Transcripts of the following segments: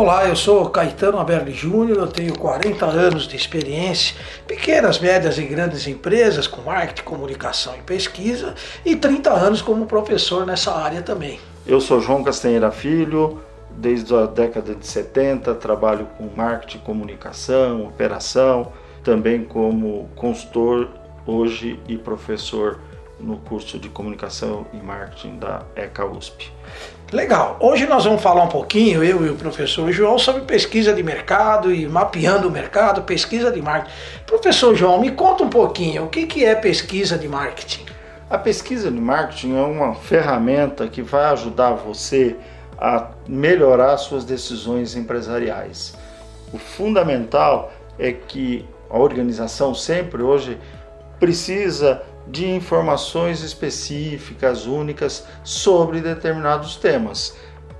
Olá, eu sou Caetano Aberli Júnior, eu tenho 40 anos de experiência, pequenas, médias e grandes empresas com marketing, comunicação e pesquisa e 30 anos como professor nessa área também. Eu sou João Castanheira Filho, desde a década de 70 trabalho com marketing, comunicação, operação, também como consultor hoje e professor no curso de comunicação e marketing da ECA USP. Legal. Hoje nós vamos falar um pouquinho, eu e o professor João, sobre pesquisa de mercado e mapeando o mercado, pesquisa de marketing. Professor João, me conta um pouquinho, o que, que é pesquisa de marketing? A pesquisa de marketing é uma ferramenta que vai ajudar você a melhorar suas decisões empresariais. O fundamental é que a organização sempre hoje precisa de informações específicas, únicas sobre determinados temas.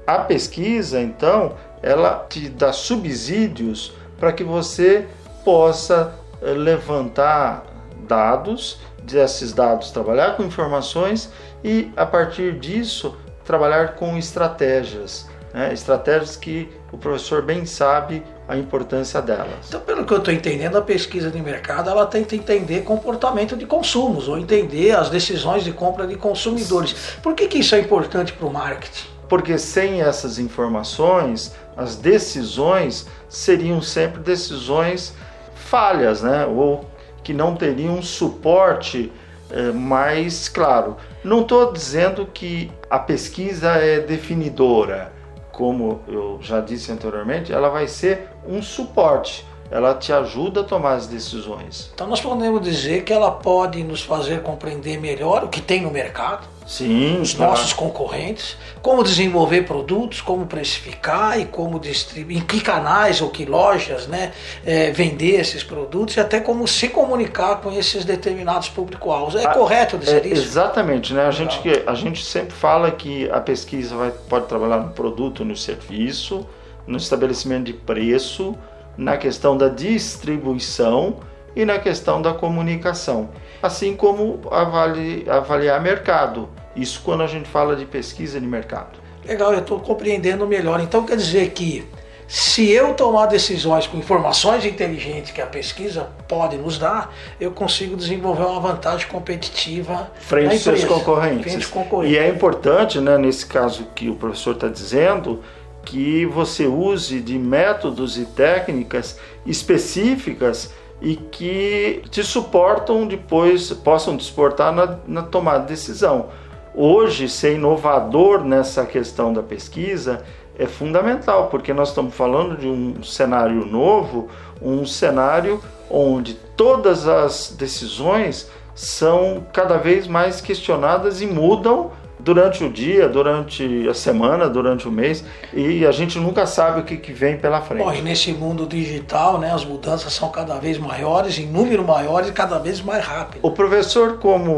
A pesquisa, então, ela te dá subsídios para que você possa eh, levantar dados, desses dados trabalhar com informações e a partir disso trabalhar com estratégias, né? estratégias que o professor bem sabe a importância delas. Então, pelo que eu estou entendendo, a pesquisa de mercado ela tenta entender comportamento de consumos ou entender as decisões de compra de consumidores. Por que, que isso é importante para o marketing? Porque sem essas informações, as decisões seriam sempre decisões falhas, né? Ou que não teriam suporte é, mais claro. Não estou dizendo que a pesquisa é definidora como eu já disse anteriormente, ela vai ser um suporte. Ela te ajuda a tomar as decisões. Então nós podemos dizer que ela pode nos fazer compreender melhor o que tem no mercado, Sim, os claro. nossos concorrentes, como desenvolver produtos, como precificar e como distribuir, em que canais ou que lojas né, é, vender esses produtos e até como se comunicar com esses determinados público-alvos. É ah, correto dizer é, isso? Exatamente, né? A gente, que, a gente sempre fala que a pesquisa vai, pode trabalhar no produto, no serviço, no estabelecimento de preço, na questão da distribuição e na questão da comunicação, assim como avaliar, avaliar mercado. Isso quando a gente fala de pesquisa de mercado. Legal, eu estou compreendendo melhor. Então quer dizer que se eu tomar decisões com informações inteligentes que a pesquisa pode nos dar, eu consigo desenvolver uma vantagem competitiva frente aos seus concorrentes. Concorrentes. E é importante, né, nesse caso que o professor está dizendo, que você use de métodos e técnicas específicas e que te suportam depois, possam te suportar na, na tomada de decisão. Hoje, ser inovador nessa questão da pesquisa é fundamental, porque nós estamos falando de um cenário novo, um cenário onde todas as decisões são cada vez mais questionadas e mudam durante o dia, durante a semana, durante o mês, e a gente nunca sabe o que, que vem pela frente. Bom, e nesse mundo digital, né, as mudanças são cada vez maiores, em número maior e cada vez mais rápido. O professor, como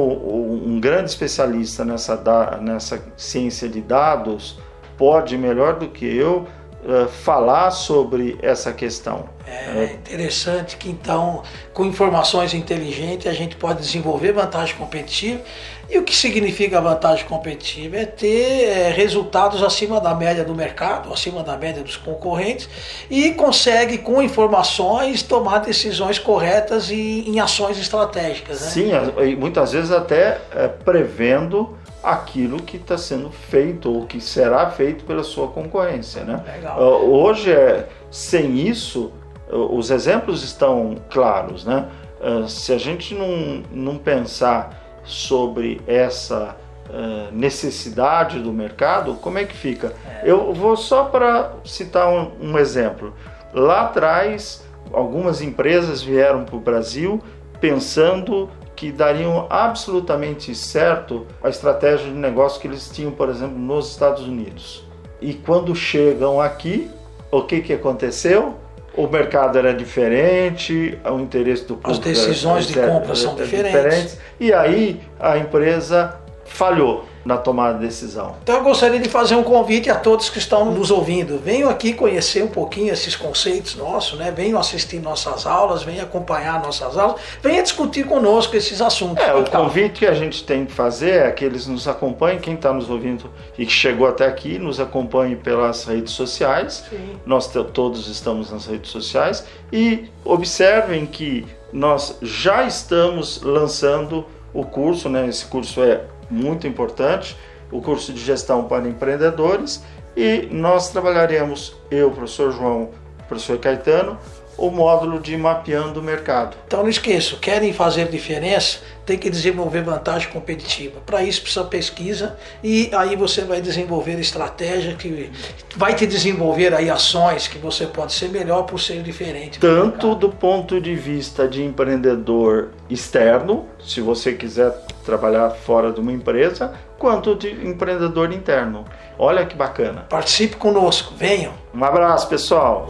um grande especialista nessa, nessa ciência de dados, pode, melhor do que eu, uh, falar sobre essa questão. É interessante que então, com informações inteligentes, a gente pode desenvolver vantagem competitiva. E o que significa vantagem competitiva? É ter é, resultados acima da média do mercado, acima da média dos concorrentes, e consegue, com informações, tomar decisões corretas e em ações estratégicas. Né? Sim, e muitas vezes até é, prevendo aquilo que está sendo feito ou que será feito pela sua concorrência. Né? Legal. Ah, hoje, é, sem isso, os exemplos estão claros. Né? Ah, se a gente não, não pensar sobre essa necessidade do mercado, como é que fica? É. Eu vou só para citar um, um, exemplo. Lá atrás, algumas empresas vieram para o Brasil pensando que dariam absolutamente certo a estratégia de negócio que eles tinham, por exemplo, nos Estados Unidos. E quando chegam aqui, o que, que aconteceu? o mercado era diferente, o interesse do público As decisões era, de compra são diferentes. diferentes. E aí a empresa falhou na tomada de decisão. Então eu gostaria de fazer um convite a todos que estão nos ouvindo. Venham aqui conhecer um pouquinho esses conceitos nossos, né? Venham assistir nossas aulas, venham acompanhar nossas aulas, venham discutir conosco esses assuntos. É, o convite que a gente tem que fazer é que eles nos acompanhem, quem está nos ouvindo e que chegou até aqui, nos acompanhe pelas redes sociais. Sim. Nós todos estamos nas redes sociais e observem que nós já estamos lançando o curso, né? Esse curso é muito importante, o curso de gestão para empreendedores, e nós trabalharemos, eu, professor João, professor Caetano, o módulo de mapeando o mercado. Então não esqueça, querem fazer diferença, tem que desenvolver vantagem competitiva. Para isso precisa pesquisa e aí você vai desenvolver estratégia que vai te desenvolver aí ações que você pode ser melhor por ser diferente. Tanto do ponto de vista de empreendedor externo, se você quiser trabalhar fora de uma empresa, quanto de empreendedor interno. Olha que bacana. Participe conosco, venham. Um abraço, pessoal.